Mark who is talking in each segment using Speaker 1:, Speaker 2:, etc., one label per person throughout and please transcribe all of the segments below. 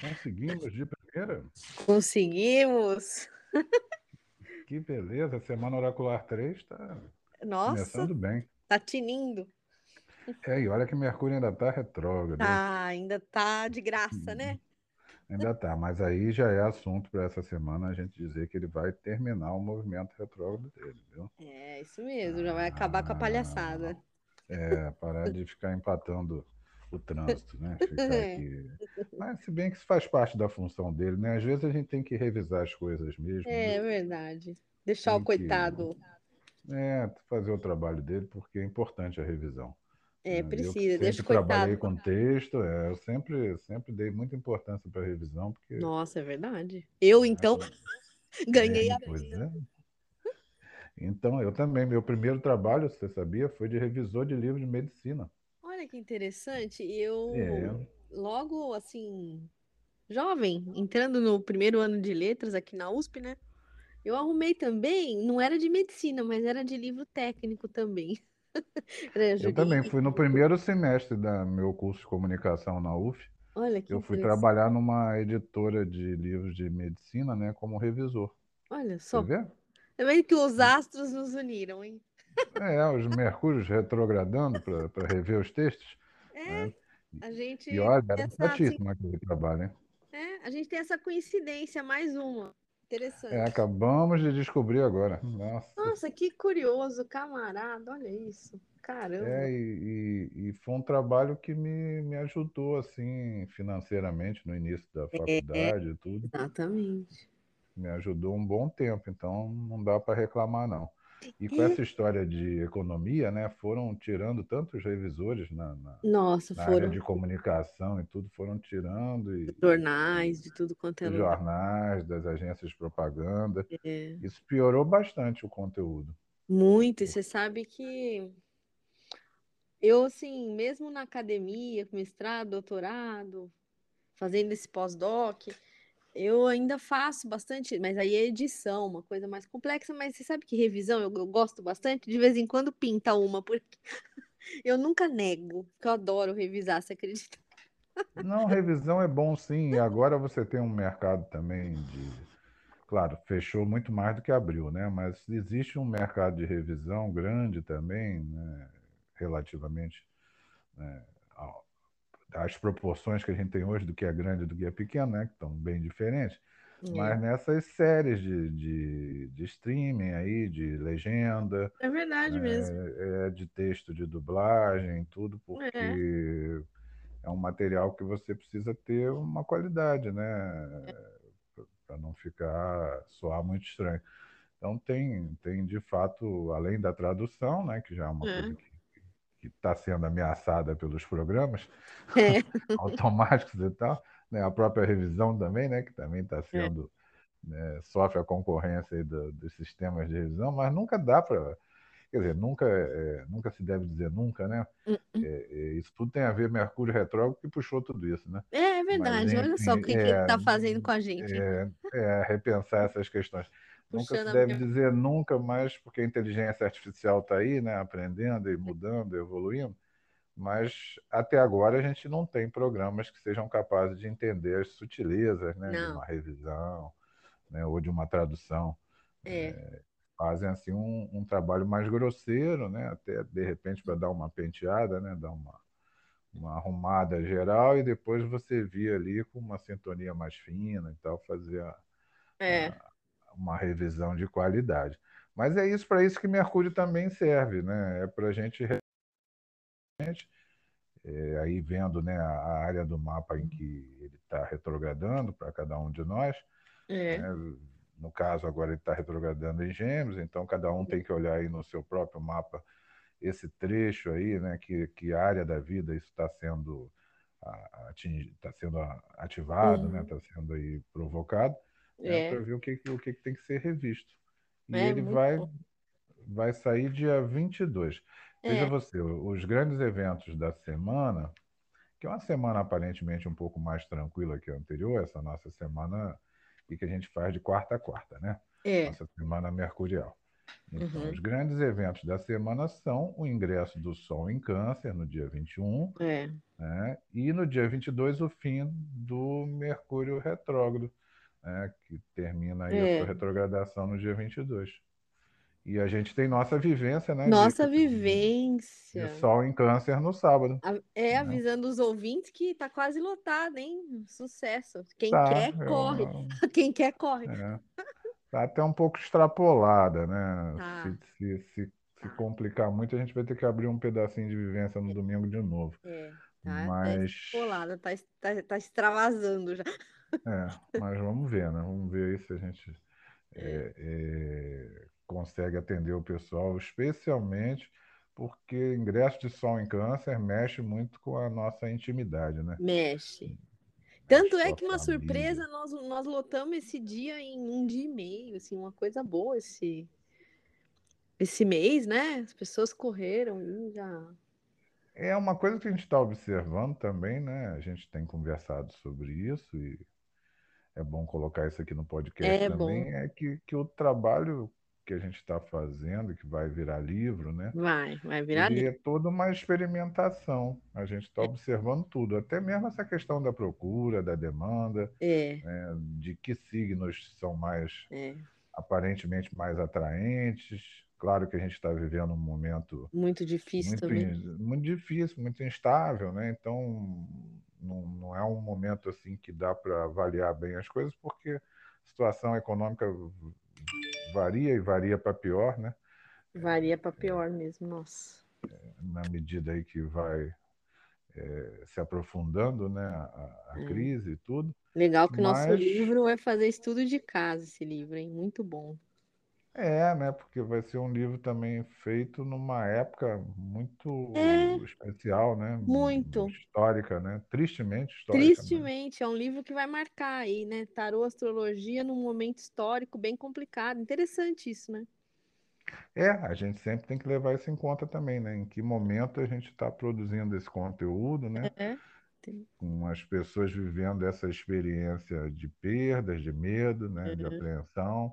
Speaker 1: Conseguimos de primeira?
Speaker 2: Conseguimos!
Speaker 1: Que beleza! Semana Oracular 3 está começando bem.
Speaker 2: tá tinindo.
Speaker 1: É, e olha que Mercúrio ainda está retrógrado.
Speaker 2: Tá, ainda tá de graça, né?
Speaker 1: Ainda está, mas aí já é assunto para essa semana a gente dizer que ele vai terminar o movimento retrógrado dele, viu?
Speaker 2: É, isso mesmo, já vai acabar com a palhaçada.
Speaker 1: É, parar de ficar empatando o trânsito, né? Ficar aqui. Mas se bem que isso faz parte da função dele, né? Às vezes a gente tem que revisar as coisas mesmo.
Speaker 2: É
Speaker 1: né?
Speaker 2: verdade. Deixar o
Speaker 1: Tem que-
Speaker 2: coitado.
Speaker 1: É, fazer o trabalho dele, porque é importante a revisão.
Speaker 2: É,
Speaker 1: né? Eu que
Speaker 2: precisa, deixa o
Speaker 1: sempre trabalhei
Speaker 2: coitado.
Speaker 1: com texto, é, eu sempre, sempre dei muita importância para a revisão, porque
Speaker 2: Nossa, é verdade. Eu, então, ganhei a
Speaker 1: É, pois é. Então, eu também, meu primeiro trabalho, você sabia, foi de revisor de livro de medicina.
Speaker 2: Olha que interessante. Eu,
Speaker 1: É.
Speaker 2: logo assim, jovem, entrando no primeiro ano de letras aqui na USP, né? Eu arrumei também, não era de medicina, mas era de livro técnico também.
Speaker 1: Eu também fui no primeiro semestre do meu curso de comunicação na UF.
Speaker 2: Olha que
Speaker 1: Eu fui trabalhar numa editora de livros de medicina, né, como revisor.
Speaker 2: Olha
Speaker 1: Você
Speaker 2: só.
Speaker 1: vê?
Speaker 2: Tá vendo que os astros nos uniram, hein?
Speaker 1: É, os mercúrios retrogradando para rever os textos.
Speaker 2: É,
Speaker 1: né?
Speaker 2: a gente
Speaker 1: E olha, era chatíssimo aquele trabalho, hein?
Speaker 2: é, a gente tem essa coincidência, mais uma. Interessante.
Speaker 1: É, acabamos de descobrir agora. Nossa.
Speaker 2: Nossa, que curioso, camarada, olha isso. Caramba.
Speaker 1: É, e, e- e foi um trabalho que me, me ajudou, assim, financeiramente no início da faculdade e tudo.
Speaker 2: Exatamente.
Speaker 1: Me ajudou um bom tempo, então não dá para reclamar, não. E com essa história de economia, né, foram tirando tantos revisores na, na,
Speaker 2: Nossa,
Speaker 1: na área de comunicação e tudo, foram tirando e
Speaker 2: jornais de tudo quanto é lugar.
Speaker 1: jornais, das agências de propaganda.
Speaker 2: É,
Speaker 1: Isso piorou bastante o conteúdo.
Speaker 2: muito. E você sabe que eu, assim, mesmo na academia, com mestrado, doutorado, fazendo esse pós-doc, eu ainda faço bastante, mas aí é edição, uma coisa mais complexa, mas você sabe que revisão eu, eu gosto bastante, de vez em quando pinta uma, porque eu nunca nego, porque eu adoro revisar, você acredita?
Speaker 1: Não, revisão é bom sim. E agora você tem um mercado também de. Claro, fechou muito mais do que abriu, né? Mas existe um mercado de revisão grande também, né? Relativamente né? Às proporções que a gente tem hoje do que é grande e do que é pequeno, né? Que estão bem diferentes. Mas nessas séries de, de, de streaming aí, de legenda,
Speaker 2: É verdade mesmo.
Speaker 1: é, é de texto de dublagem, tudo, porque é um material que você precisa ter uma qualidade, né? Para não ficar soar muito estranho. Então tem, tem de fato, além da tradução, né, que já é uma
Speaker 2: É.
Speaker 1: coisa que está sendo ameaçada pelos programas
Speaker 2: É.
Speaker 1: automáticos e tal, né? A própria revisão também, né, que também está sendo né, sofre a concorrência do- dos sistemas de revisão, mas nunca dá para Quer dizer, nunca, é, nunca se deve dizer nunca, né? É, é, isso tudo tem a ver Mercúrio retrógrado que puxou tudo isso, né?
Speaker 2: É, é verdade.
Speaker 1: Mas,
Speaker 2: Olha só o
Speaker 1: enfim,
Speaker 2: que, que
Speaker 1: é,
Speaker 2: ele tá fazendo com a gente.
Speaker 1: É, é, repensar essas questões. Nunca se
Speaker 2: a
Speaker 1: deve
Speaker 2: minha-
Speaker 1: dizer nunca, mas porque a inteligência artificial está aí, né? Aprendendo e mudando, evoluindo. Mas até agora a gente não tem programas que sejam capazes de entender as sutilezas, né? De uma revisão, né? Ou de uma tradução
Speaker 2: É,
Speaker 1: fazem assim um, um trabalho mais grosseiro, né? Até de repente para dar uma penteada, né? Dar uma, uma arrumada geral e depois você via ali com uma sintonia mais fina e tal, fazer a-
Speaker 2: é.
Speaker 1: Uma revisão de qualidade. Mas é isso para isso que Mercúrio também serve, né? É para a gente é, aí vendo né, a área do mapa em que ele está retrogradando para cada um de nós,
Speaker 2: É.
Speaker 1: né? No caso, agora ele está retrogradando em Gêmeos, então cada um tem que olhar aí no seu próprio mapa esse trecho aí, né? Que, que área da vida isso está sendo está sendo a- ativado, né?
Speaker 2: Uhum.
Speaker 1: Está sendo aí provocado,
Speaker 2: É.
Speaker 1: para ver o que, o que tem que ser revisto. E
Speaker 2: É,
Speaker 1: ele vai
Speaker 2: bom.
Speaker 1: vai sair dia 22. Veja
Speaker 2: É.
Speaker 1: você, os grandes eventos da semana, que é uma semana aparentemente um pouco mais tranquila que a anterior, essa nossa semana e que a gente faz de quarta a quarta, né?
Speaker 2: É.
Speaker 1: Nossa semana mercurial. Então,
Speaker 2: Uhum.
Speaker 1: os grandes eventos da semana são o ingresso do Sol em Câncer no dia 21,
Speaker 2: É.
Speaker 1: Né? E no dia 22, o fim do Mercúrio retrógrado, né? que termina aí
Speaker 2: É.
Speaker 1: a sua retrogradação no dia 22. E a gente tem nossa vivência, né?
Speaker 2: Nossa
Speaker 1: de,
Speaker 2: vivência.
Speaker 1: de Sol em Câncer no sábado.
Speaker 2: É,
Speaker 1: Né?
Speaker 2: avisando os ouvintes que tá quase lotado, hein? Sucesso. Quem
Speaker 1: Tá,
Speaker 2: quer,
Speaker 1: eu-
Speaker 2: corre. Quem quer, corre.
Speaker 1: É. Tá até um pouco extrapolada, né?
Speaker 2: Tá.
Speaker 1: Se, se, se, se complicar muito, a gente vai ter que abrir um pedacinho de vivência no domingo de novo.
Speaker 2: É, tá, tá
Speaker 1: Mas,
Speaker 2: extrapolada, tá, tá, tá extravasando já.
Speaker 1: É, mas vamos ver, né? Vamos ver aí se a gente é, é, consegue atender o pessoal, especialmente porque ingresso de Sol em Câncer mexe muito com a nossa intimidade, né?
Speaker 2: Mexe. Tanto é que uma
Speaker 1: família.
Speaker 2: surpresa, nós, nós lotamos esse dia em um dia e meio, assim, uma coisa boa esse, esse mês, né? As pessoas correram e já.
Speaker 1: É uma coisa que a gente está observando também, né? A gente tem conversado sobre isso e é bom colocar isso aqui no podcast
Speaker 2: É
Speaker 1: também,
Speaker 2: bom.
Speaker 1: é que, que o trabalho que a gente está fazendo, que vai virar livro, né?
Speaker 2: Vai, vai virar
Speaker 1: Ele
Speaker 2: livro.
Speaker 1: é toda uma experimentação. A gente está
Speaker 2: É.
Speaker 1: observando tudo, até mesmo essa questão da procura, da demanda,
Speaker 2: É,
Speaker 1: né? de que signos são mais
Speaker 2: é.
Speaker 1: aparentemente mais atraentes. Claro que a gente está vivendo um momento
Speaker 2: Muito difícil
Speaker 1: muito,
Speaker 2: também.
Speaker 1: muito difícil, muito instável, né? Então, não, não é um momento assim que dá para avaliar bem as coisas, porque a situação econômica varia e varia para pior, né?
Speaker 2: Varia para pior mesmo, nossa.
Speaker 1: Na medida aí que vai eh, se aprofundando, né? A, a
Speaker 2: É.
Speaker 1: crise e tudo.
Speaker 2: Legal que o nosso
Speaker 1: Mas-
Speaker 2: livro é fazer estudo de casa, esse livro, hein? Muito bom.
Speaker 1: É, né? Porque vai ser um livro também feito numa época muito
Speaker 2: É.
Speaker 1: especial, né?
Speaker 2: Muito.
Speaker 1: Histórica, né? Tristemente histórica, né?
Speaker 2: Tristemente, é um livro que vai marcar aí, né? Tarô Astrologia num momento histórico bem complicado. Interessante isso, né?
Speaker 1: É, a gente sempre tem que levar isso em conta também, né? Em que momento a gente está produzindo esse conteúdo, né?
Speaker 2: É.
Speaker 1: Com as pessoas vivendo essa experiência de perdas, de medo, né? De
Speaker 2: Uhum.
Speaker 1: apreensão,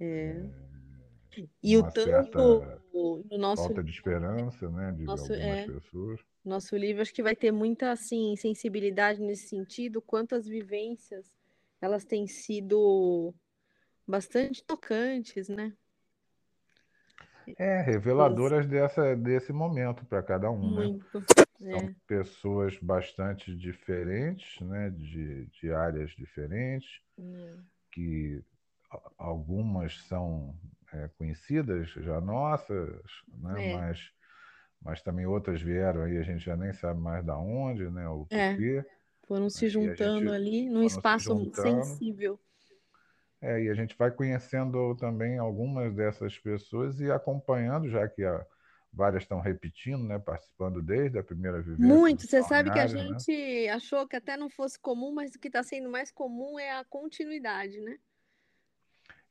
Speaker 2: É. E o
Speaker 1: uma
Speaker 2: tanto
Speaker 1: certa
Speaker 2: no nosso,
Speaker 1: falta de esperança, né? De
Speaker 2: Nosso-
Speaker 1: algumas
Speaker 2: é.
Speaker 1: pessoas.
Speaker 2: nosso livro, acho que vai ter muita assim sensibilidade nesse sentido, quanto as vivências elas têm sido bastante tocantes, né?
Speaker 1: É, reveladoras dessa, desse momento para cada um, né?
Speaker 2: Muito.
Speaker 1: São
Speaker 2: É.
Speaker 1: pessoas bastante diferentes, né? De, de áreas diferentes,
Speaker 2: É.
Speaker 1: que algumas são é, conhecidas já nossas, né?
Speaker 2: É.
Speaker 1: Mas, mas também outras vieram aí, a gente já nem sabe mais da onde, né? O
Speaker 2: É.
Speaker 1: porquê.
Speaker 2: Foram se
Speaker 1: a
Speaker 2: juntando ali num
Speaker 1: se
Speaker 2: espaço
Speaker 1: juntando.
Speaker 2: sensível.
Speaker 1: É, e a gente vai conhecendo também algumas dessas pessoas e acompanhando, já que a- várias estão repetindo, né? Participando desde a primeira vivência.
Speaker 2: Muito. Você sabe que a
Speaker 1: né?
Speaker 2: gente achou que até não fosse comum, mas o que está sendo mais comum é a continuidade, né?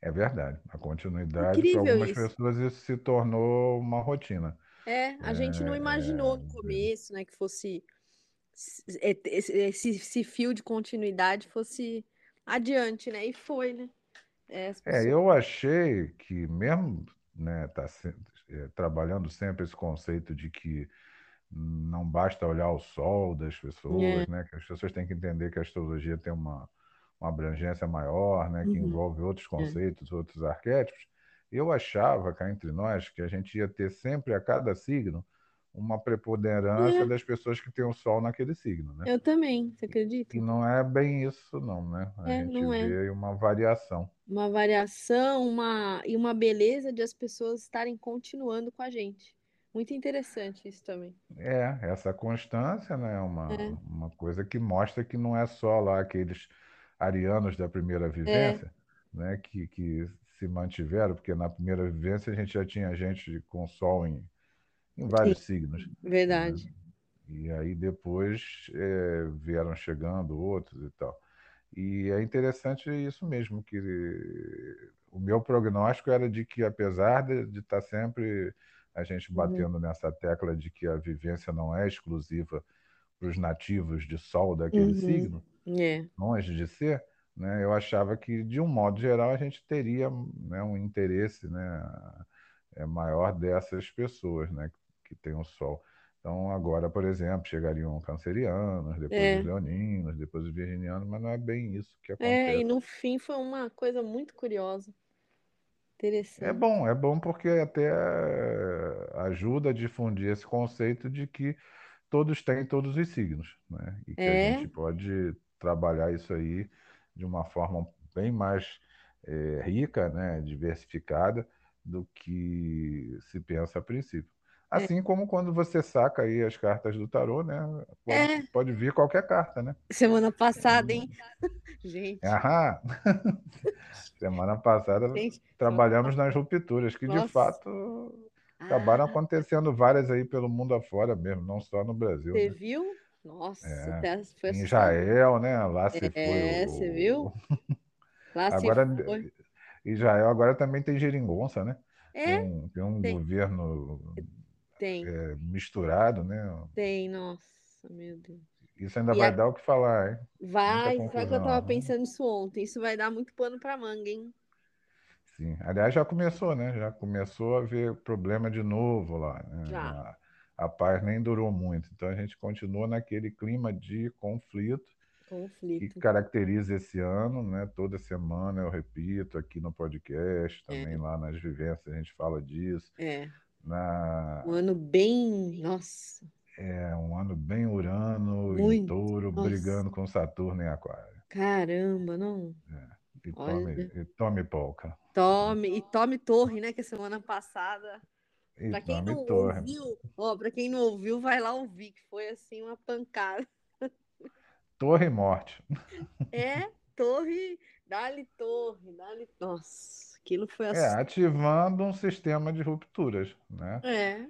Speaker 1: É verdade. A continuidade, para algumas
Speaker 2: isso.
Speaker 1: pessoas, isso se tornou uma rotina.
Speaker 2: É, a gente não imaginou no começo, né, que fosse é, esse, esse- fio de continuidade fosse adiante, né? E foi, né? É, as
Speaker 1: É,
Speaker 2: pessoas-
Speaker 1: eu achei que mesmo, né, tá se- é, trabalhando sempre esse conceito de que não basta olhar o sol das pessoas,
Speaker 2: É.
Speaker 1: né, que as pessoas têm que entender que a astrologia tem uma, uma abrangência maior, né, que
Speaker 2: Uhum.
Speaker 1: envolve outros conceitos, outros arquétipos. Eu achava cá entre nós que a gente ia ter sempre a cada signo uma preponderância
Speaker 2: É.
Speaker 1: das pessoas que têm o sol naquele signo, né?
Speaker 2: Eu também, você acredita?
Speaker 1: E não é bem isso, não, né? A
Speaker 2: É,
Speaker 1: gente
Speaker 2: é.
Speaker 1: vê aí uma variação.
Speaker 2: Uma variação, uma e uma beleza de as pessoas estarem continuando com a gente. Muito interessante isso também.
Speaker 1: É, essa constância, né, é uma,
Speaker 2: É.
Speaker 1: uma coisa que mostra que não é só lá aqueles arianos da
Speaker 2: É.
Speaker 1: primeira vivência, né, que, que se mantiveram, porque na primeira vivência a gente já tinha gente com sol em, em vários signos.
Speaker 2: Verdade.
Speaker 1: E aí depois é, vieram chegando outros e tal. E é interessante isso mesmo, que o meu prognóstico era de que, apesar de, estar sempre a gente
Speaker 2: Uhum.
Speaker 1: batendo nessa tecla de que a vivência não é exclusiva para os nativos de sol daquele
Speaker 2: Uhum.
Speaker 1: signo,
Speaker 2: É.
Speaker 1: longe de ser, né, eu achava que, de um modo geral, a gente teria né, um interesse né, é, maior dessas pessoas né, que têm o sol. Então, agora, por exemplo, chegariam cancerianos, depois
Speaker 2: É.
Speaker 1: os leoninos, depois os virginianos, mas não é bem isso que
Speaker 2: É,
Speaker 1: acontece.
Speaker 2: e no fim foi uma coisa muito curiosa.
Speaker 1: É
Speaker 2: Interessante.
Speaker 1: bom, é bom porque até ajuda a difundir esse conceito de que todos têm todos os signos, né? E que a
Speaker 2: É,
Speaker 1: gente pode trabalhar isso aí de uma forma bem mais eh, rica, né? Diversificada do que se pensa a princípio.
Speaker 2: é.
Speaker 1: Assim como quando você saca aí as cartas do tarô, né? Pode,
Speaker 2: É,
Speaker 1: pode vir qualquer carta, né?
Speaker 2: semana passada, hein? Gente,
Speaker 1: Aham. Semana passada
Speaker 2: gente,
Speaker 1: trabalhamos nas rupturas, que de
Speaker 2: Nossa.
Speaker 1: fato acabaram
Speaker 2: Ah,
Speaker 1: acontecendo várias aí pelo mundo afora mesmo, não só no Brasil,
Speaker 2: você
Speaker 1: né?
Speaker 2: viu? Nossa,
Speaker 1: É,
Speaker 2: até foi
Speaker 1: em. Israel, né? Lá se foi
Speaker 2: É, você viu? Lá se
Speaker 1: Agora,
Speaker 2: foi.
Speaker 1: Israel agora também tem geringonça, né? Tem
Speaker 2: É,
Speaker 1: um, tem um
Speaker 2: tem,
Speaker 1: governo
Speaker 2: tem,
Speaker 1: é, misturado, né?
Speaker 2: tem, nossa, meu Deus.
Speaker 1: Isso ainda
Speaker 2: E
Speaker 1: vai
Speaker 2: a-
Speaker 1: dar o que falar, hein?
Speaker 2: Vai, sabe que eu
Speaker 1: confusão.
Speaker 2: tava
Speaker 1: né?
Speaker 2: pensando nisso ontem? Isso vai dar muito pano pra manga, hein?
Speaker 1: Sim. Aliás, já começou, né? Já começou a haver problema de novo lá, né?
Speaker 2: Já.
Speaker 1: A, a paz nem durou muito. Então a gente continua naquele clima de conflito que
Speaker 2: Conflito.
Speaker 1: caracteriza esse ano, né? Toda semana eu repito aqui no podcast,
Speaker 2: É,
Speaker 1: também lá nas vivências a gente fala disso.
Speaker 2: é.
Speaker 1: Na,
Speaker 2: Um ano bem. Nossa,
Speaker 1: é um ano bem Urano em
Speaker 2: muito.
Speaker 1: touro,
Speaker 2: Nossa,
Speaker 1: brigando com Saturno em Aquário.
Speaker 2: caramba, não.
Speaker 1: E tome, e tome polca.
Speaker 2: Tome, e tome torre, né? Que semana passada. Pra quem não
Speaker 1: torre.
Speaker 2: ouviu, ó, pra quem não ouviu, vai lá ouvir, que foi assim uma pancada.
Speaker 1: Torre e morte.
Speaker 2: É, torre, dá-lhe torre, dá-lhe. Nossa, aquilo foi
Speaker 1: É,
Speaker 2: assustador.
Speaker 1: ativando um sistema de rupturas, né?
Speaker 2: É,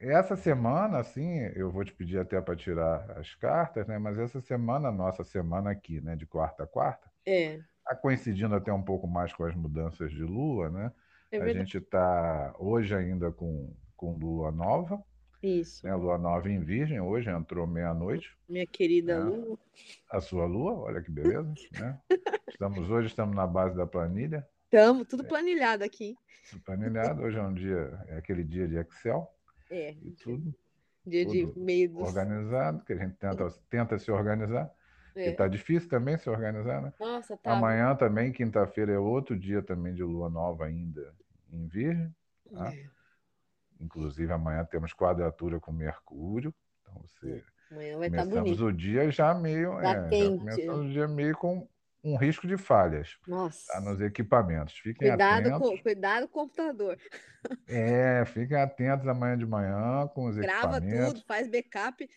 Speaker 1: Essa semana, assim, eu vou te pedir até para tirar as cartas, né? Mas essa semana, nossa semana aqui, né? De quarta a quarta,
Speaker 2: é,
Speaker 1: tá coincidindo até um pouco mais com as mudanças de lua, né?
Speaker 2: é
Speaker 1: A gente está hoje ainda com, com lua nova,
Speaker 2: Isso.
Speaker 1: né? Lua nova em Virgem, hoje entrou meia-noite,
Speaker 2: Minha querida
Speaker 1: né?
Speaker 2: Lu.
Speaker 1: A sua lua, olha que beleza, né? Estamos hoje, estamos na base da planilha,
Speaker 2: Tamo tudo planilhado aqui.
Speaker 1: planilhado. Hoje é um dia, é aquele dia de Excel
Speaker 2: É,
Speaker 1: e tudo,
Speaker 2: dia de
Speaker 1: tudo
Speaker 2: meio dos.
Speaker 1: organizado, que a gente tenta, tenta se organizar. Porque
Speaker 2: É.
Speaker 1: tá difícil também se organizar, né?
Speaker 2: Nossa, tá.
Speaker 1: Amanhã também, quinta-feira, é outro dia também de lua nova ainda em Virgem. tá?
Speaker 2: É,
Speaker 1: Inclusive, amanhã temos quadratura com Mercúrio. Então, você...
Speaker 2: amanhã vai estar
Speaker 1: começamos
Speaker 2: bonito.
Speaker 1: o dia já meio...
Speaker 2: Tá
Speaker 1: É,
Speaker 2: quente.
Speaker 1: começamos o dia meio com um risco de falhas tá?
Speaker 2: Nossa.
Speaker 1: nos equipamentos. Fiquem
Speaker 2: Cuidado
Speaker 1: atentos.
Speaker 2: com, cuidado com o computador.
Speaker 1: É, fiquem atentos amanhã de manhã com os
Speaker 2: Grava
Speaker 1: equipamentos.
Speaker 2: tudo, faz backup.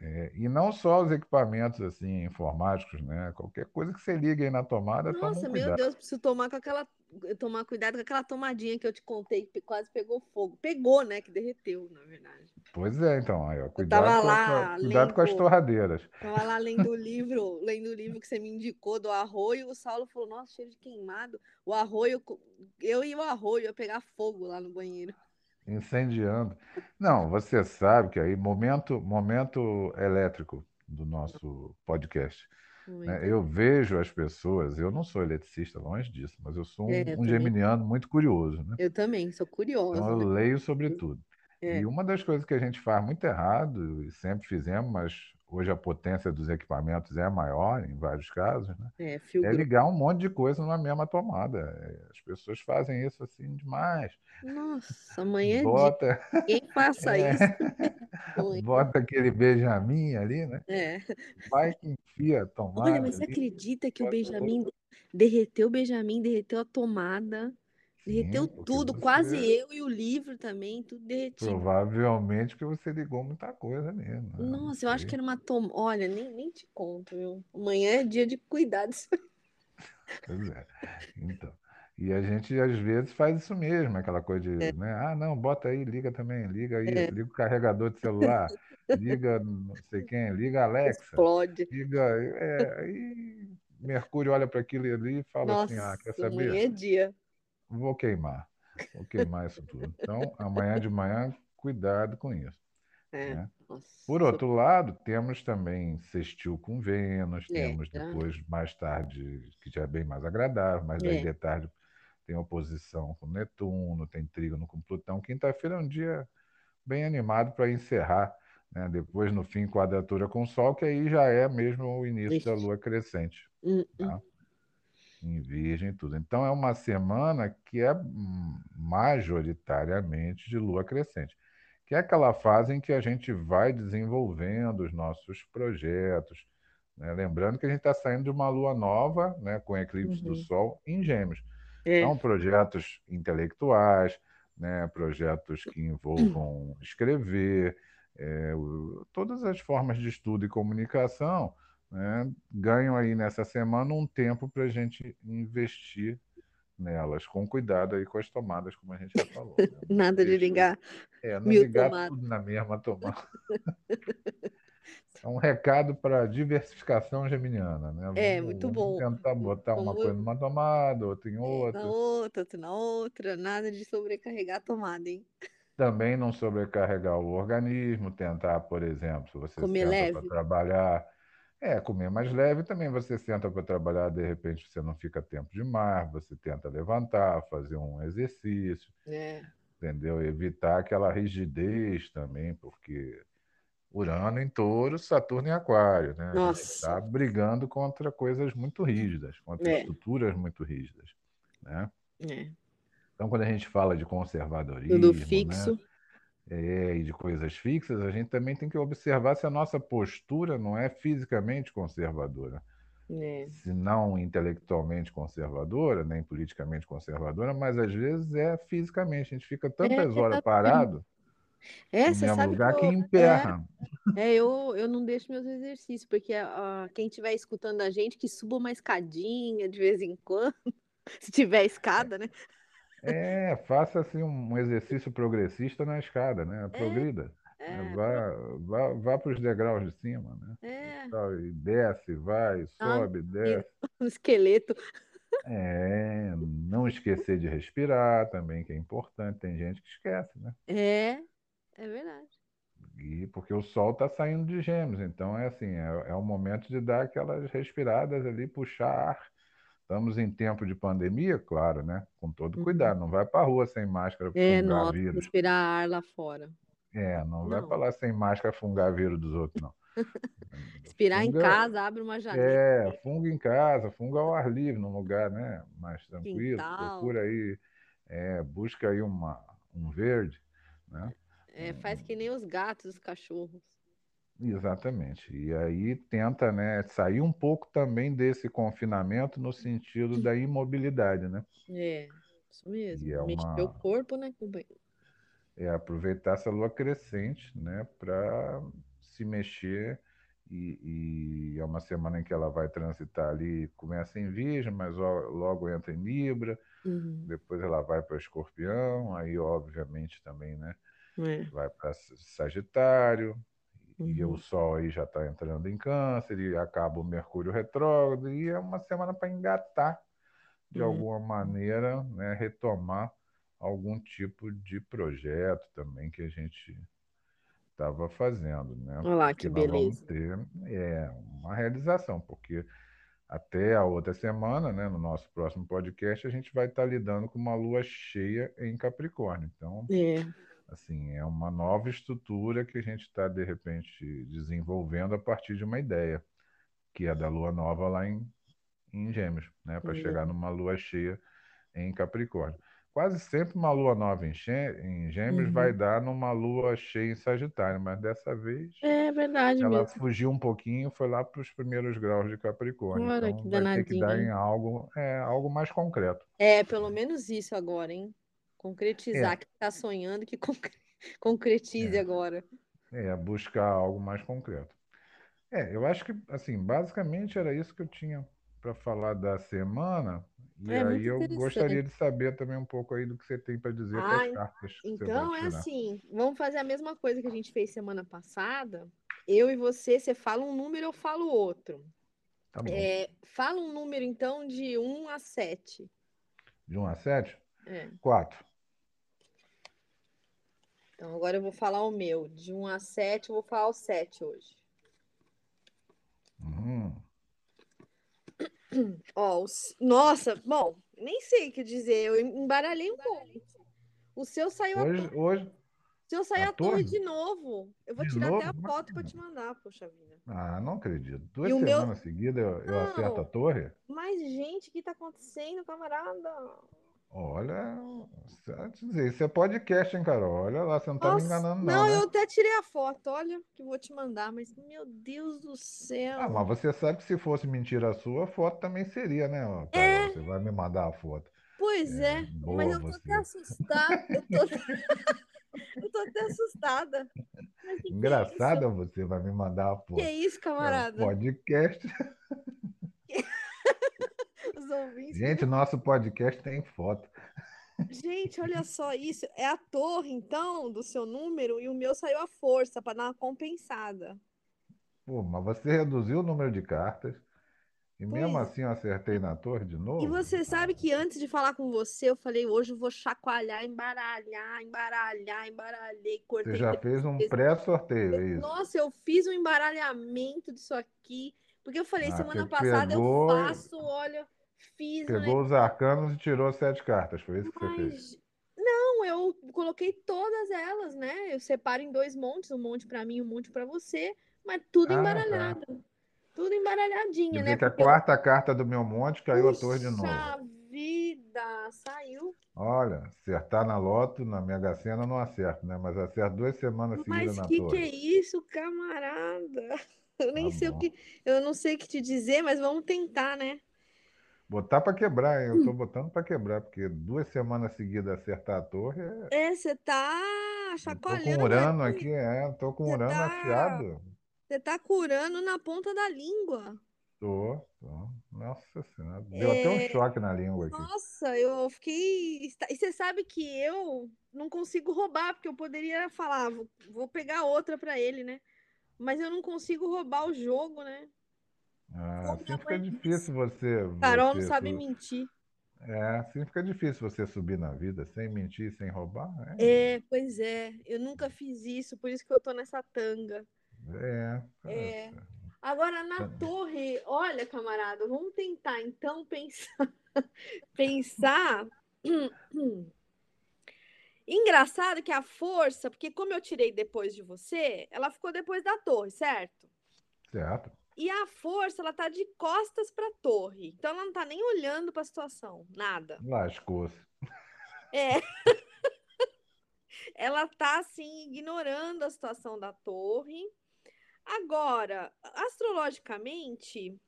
Speaker 1: É, e não só os equipamentos assim informáticos, né? Qualquer coisa que você liga aí na tomada, toma um
Speaker 2: Nossa, meu
Speaker 1: cuidado.
Speaker 2: Deus, preciso tomar com aquela, tomar cuidado com aquela tomadinha que eu te contei, que quase pegou fogo. Pegou, né? Que derreteu, na verdade.
Speaker 1: Pois é, então, aí, ó,
Speaker 2: Eu
Speaker 1: cuidado
Speaker 2: tava
Speaker 1: com,
Speaker 2: lá
Speaker 1: a- cuidado com as
Speaker 2: lendo,
Speaker 1: torradeiras.
Speaker 2: tava lá lendo o livro, lendo o livro que você me indicou do arroio. O Saulo falou: Nossa, cheiro de queimado. O arroio, eu e o arroio ia pegar fogo lá no banheiro.
Speaker 1: Incendiando. Não, você sabe que aí, momento, momento elétrico do nosso podcast. né? Eu vejo as pessoas, eu não sou eletricista, longe disso, mas eu sou
Speaker 2: É,
Speaker 1: um,
Speaker 2: eu
Speaker 1: um geminiano muito curioso, né?
Speaker 2: Eu também, sou curiosa,
Speaker 1: Então eu
Speaker 2: né?
Speaker 1: leio sobre tudo.
Speaker 2: É.
Speaker 1: E uma das coisas que a gente faz muito errado, e sempre fizemos, mas hoje a potência dos equipamentos é maior em vários casos, né?
Speaker 2: É,
Speaker 1: É ligar um monte de coisa numa mesma tomada. É, As pessoas fazem isso assim demais.
Speaker 2: Nossa, amanhã é dia.
Speaker 1: Bota,
Speaker 2: Ninguém faça
Speaker 1: é,
Speaker 2: isso.
Speaker 1: Bota aquele Benjamin ali, né?
Speaker 2: É.
Speaker 1: Vai que enfia a
Speaker 2: Olha,
Speaker 1: tomada
Speaker 2: mas você
Speaker 1: ali.
Speaker 2: acredita que o
Speaker 1: bota
Speaker 2: Benjamin derreteu o Benjamin, derreteu a tomada, derreteu
Speaker 1: Sim, porque
Speaker 2: tudo, quase
Speaker 1: você
Speaker 2: eu e o livro também, tudo derretido.
Speaker 1: provavelmente que você ligou muita coisa mesmo. né?
Speaker 2: Nossa, eu acho que era uma tomada. Olha, nem, nem te conto, viu? Amanhã é dia de cuidar disso.
Speaker 1: Pois é. Então. E a gente às vezes faz isso mesmo, aquela coisa de, né? Ah, não, bota aí, liga também, liga aí,
Speaker 2: É.
Speaker 1: liga o carregador de celular, liga não sei quem, liga Alexa,
Speaker 2: Explode.
Speaker 1: liga. É, aí Mercúrio olha para aquilo ali e fala assim: ah, quer
Speaker 2: Nossa, amanhã
Speaker 1: saber?
Speaker 2: é dia.
Speaker 1: Vou queimar, vou queimar isso tudo. Então, amanhã de manhã, cuidado com isso.
Speaker 2: É.
Speaker 1: né? Por outro lado, temos também sextil com Vênus,
Speaker 2: É,
Speaker 1: temos
Speaker 2: já.
Speaker 1: depois, mais tarde, que já é bem mais agradável, mas daí
Speaker 2: É.
Speaker 1: de tarde tem oposição com Netuno, tem trígono com Plutão. Quinta-feira é um dia bem animado para encerrar, né? depois no fim quadratura com Sol, que aí já é mesmo o início da Lua crescente. Hum, hum. Tá? Em Virgem tudo. Então é uma semana que é majoritariamente de Lua crescente, que é aquela fase em que a gente vai desenvolvendo os nossos projetos, né? Lembrando que a gente está saindo de uma lua nova, né, com eclipse uhum. do Sol em Gêmeos. É. São projetos intelectuais, né, projetos que envolvam escrever, é, o, todas as formas de estudo e comunicação né, ganham aí nessa semana um tempo para a gente investir nelas, com cuidado aí com as tomadas, como a gente já falou. Né?
Speaker 2: Nada de ligar.
Speaker 1: É, não ligar tomadas. tudo na mesma tomada. É um recado para diversificação geminiana, né?
Speaker 2: É, muito bom.
Speaker 1: Tentar botar uma coisa numa tomada, outra em outra.
Speaker 2: Na outra, outra na outra, nada de sobrecarregar a tomada, hein?
Speaker 1: Também não sobrecarregar o organismo, tentar, por exemplo, se você comer para trabalhar, é, comer mais leve também. Você senta para trabalhar, de repente você não fica tempo demais, você tenta levantar, fazer um exercício, é. entendeu? Evitar aquela rigidez também, porque Urano em touro, Saturno em aquário, né? Está brigando contra coisas muito rígidas, contra é. estruturas muito rígidas, né? É. Então, quando a gente fala de conservadorismo, Tudo né? fixo. Né? É, e de coisas fixas, a gente também tem que observar se a nossa postura não é fisicamente conservadora. É. Se não intelectualmente conservadora, nem politicamente conservadora, mas às vezes é fisicamente. A gente fica tantas é, horas parado
Speaker 2: é, você sabe
Speaker 1: lugar que, eu, que emperra.
Speaker 2: É, é, eu, eu não deixo meus exercícios, porque uh, quem estiver escutando a gente, que suba uma escadinha de vez em quando, se tiver escada, né?
Speaker 1: É, faça assim um exercício progressista na escada, né? É, Progrida. É, é, vá, vá, vá para os degraus de cima, né? É. E desce, vai, sobe, ah, desce.
Speaker 2: Um esqueleto.
Speaker 1: É, não esquecer de respirar também, que é importante. Tem gente que esquece, né?
Speaker 2: É, é verdade.
Speaker 1: E porque o sol está saindo de gêmeos, então é assim, é, é o momento de dar aquelas respiradas ali, puxar ar. Estamos em tempo de pandemia, claro, né? Com todo uhum. cuidado, não vai para a rua sem máscara
Speaker 2: é, fungar vírus. respirar ar lá fora.
Speaker 1: É, não, não. vai para lá sem máscara fungar vírus dos outros, não.
Speaker 2: Respirar funga, em casa, abre uma janela.
Speaker 1: É, funga em casa, funga ao ar livre, num lugar né, mais tranquilo. Quintal. Procura aí, é, busca aí uma, um verde, né?
Speaker 2: É, faz que nem os gatos, os cachorros.
Speaker 1: Exatamente. E aí tenta né, sair um pouco também desse confinamento no sentido da imobilidade, né?
Speaker 2: É, isso mesmo. é Mexer uma... o corpo, né?
Speaker 1: É aproveitar essa lua crescente, né, para se mexer e, e, é uma semana em que ela vai transitar ali, começa em Virgem, mas logo entra em Libra, uhum. depois ela vai para Escorpião, aí obviamente também, né? É. Vai para Sagitário, uhum. e o Sol aí já está entrando em Câncer, e acaba o Mercúrio retrógrado, e é uma semana para engatar, de uhum. alguma maneira, né, retomar algum tipo de projeto também que a gente estava fazendo, né?
Speaker 2: Olha lá, que beleza.
Speaker 1: ter é, uma realização, porque até a outra semana, né, no nosso próximo podcast, a gente vai estar lidando com uma lua cheia em Capricórnio. Então, é. Assim, é uma nova estrutura que a gente está, de repente, desenvolvendo a partir de uma ideia, que é da lua nova lá em, em Gêmeos, né, para chegar numa lua cheia em Capricórnio quase sempre uma lua nova em, em Gêmeos uhum. vai dar numa lua cheia em Sagitário, mas dessa vez
Speaker 2: é verdade
Speaker 1: ela
Speaker 2: mesmo.
Speaker 1: fugiu um pouquinho, foi lá para os primeiros graus de Capricórnio. Olha, então vai ter que dar em algo, é, algo mais concreto.
Speaker 2: É, pelo menos isso agora, hein? Concretizar é. que está sonhando, que concre... concretize é. agora.
Speaker 1: É, buscar algo mais concreto. É, eu acho que, assim, basicamente era isso que eu tinha para falar da semana. E é aí eu gostaria de saber também um pouco aí do que você tem para dizer ah, das cartas.
Speaker 2: então é assim, vamos fazer a mesma coisa que a gente fez semana passada. Eu e você, você fala um número, eu falo outro. Tá bom. É, fala um número, então, de 1 a 7.
Speaker 1: De 1 a 7? É. 4.
Speaker 2: Então, agora eu vou falar o meu. De 1 a 7, eu vou falar o 7 hoje. Uhum. Ó, os... Nossa, bom, nem sei o que dizer, eu embaralhei um pouco. O seu saiu
Speaker 1: hoje, a... hoje,
Speaker 2: Se eu sair a, a torre? torre? de novo, eu vou de tirar novo? até a foto para te mandar, poxa vida.
Speaker 1: Ah, não acredito. Duas semanas meu... seguidas eu, eu acerto a torre?
Speaker 2: Mas, gente, o que está acontecendo, camarada?
Speaker 1: Olha, dizer, isso é podcast, hein, Carol? Olha lá, você não tá Nossa, me enganando, não. Não,
Speaker 2: né? eu até tirei a foto, olha, que vou te mandar, mas meu Deus do céu.
Speaker 1: Ah, mas você sabe que se fosse mentira sua, a foto também seria, né, Carol? É... Você vai me mandar a foto.
Speaker 2: Pois é, é mas eu tô você. até assustada. Eu tô... eu tô até assustada.
Speaker 1: Engraçada é você vai me mandar a foto.
Speaker 2: Que é isso, camarada?
Speaker 1: É podcast. Os ouvintes. Gente, nosso podcast tem foto.
Speaker 2: Gente, olha só isso. É a torre, então, do seu número, e o meu saiu a força para dar uma compensada.
Speaker 1: Pô, mas você reduziu o número de cartas. E pois. mesmo assim eu acertei na torre de novo.
Speaker 2: E você sabe que antes de falar com você, eu falei, hoje eu vou chacoalhar, embaralhar, embaralhar, embaralhei, cortei.
Speaker 1: Você já fez um pré-sorteio, é isso?
Speaker 2: Nossa, eu fiz um embaralhamento disso aqui. Porque eu falei, ah, semana passada pegou... eu faço, olha, fiz.
Speaker 1: Pegou os arcanos e tirou sete cartas, foi isso que Mas... você fez?
Speaker 2: Não, eu coloquei todas elas, né? Eu separo em dois montes, um monte para mim e um monte para você, mas tudo ah, tá. embaralhado. Tá. Tudo embaralhadinho, né?
Speaker 1: Que a quarta eu... carta do meu monte caiu Puxa a torre de novo.
Speaker 2: vida, saiu.
Speaker 1: Olha, acertar na loto, na Mega Sena, não acerto, né? Mas acerto duas semanas seguidas na
Speaker 2: que
Speaker 1: torre.
Speaker 2: Mas que é isso, camarada? Eu nem tá sei bom. o que, eu não sei o que te dizer, mas vamos tentar, né?
Speaker 1: Botar para quebrar, hein? eu tô botando para quebrar, porque duas semanas seguidas acertar a torre
Speaker 2: é. É, você tá chacoalhando.
Speaker 1: Tô com urano aqui, é, tô com urano tá... afiado.
Speaker 2: Você tá curando na ponta da língua.
Speaker 1: Tô, tô. Nossa Senhora. Deu é... até um é, choque na língua aqui.
Speaker 2: Nossa, eu fiquei. E você sabe que eu não consigo roubar, porque eu poderia falar, vou pegar outra para ele, né? Mas eu não consigo roubar o jogo, né?
Speaker 1: Ah, assim fica difícil você.
Speaker 2: Carol
Speaker 1: você
Speaker 2: não sabe mentir.
Speaker 1: É, assim fica difícil você subir na vida sem mentir, sem roubar.
Speaker 2: É, é pois é. Eu nunca fiz isso, por isso que eu tô nessa tanga.
Speaker 1: É.
Speaker 2: É. Agora, na torre, olha, camarada, vamos tentar então pensar. pensar. Engraçado que a força, porque como eu tirei depois de você, ela ficou depois da torre, certo?
Speaker 1: Certo.
Speaker 2: E a força, ela tá de costas para a torre. Então ela não tá nem olhando para a situação, nada.
Speaker 1: Lascou-se.
Speaker 2: É. ela tá assim ignorando a situação da torre Agora, astrologicamente,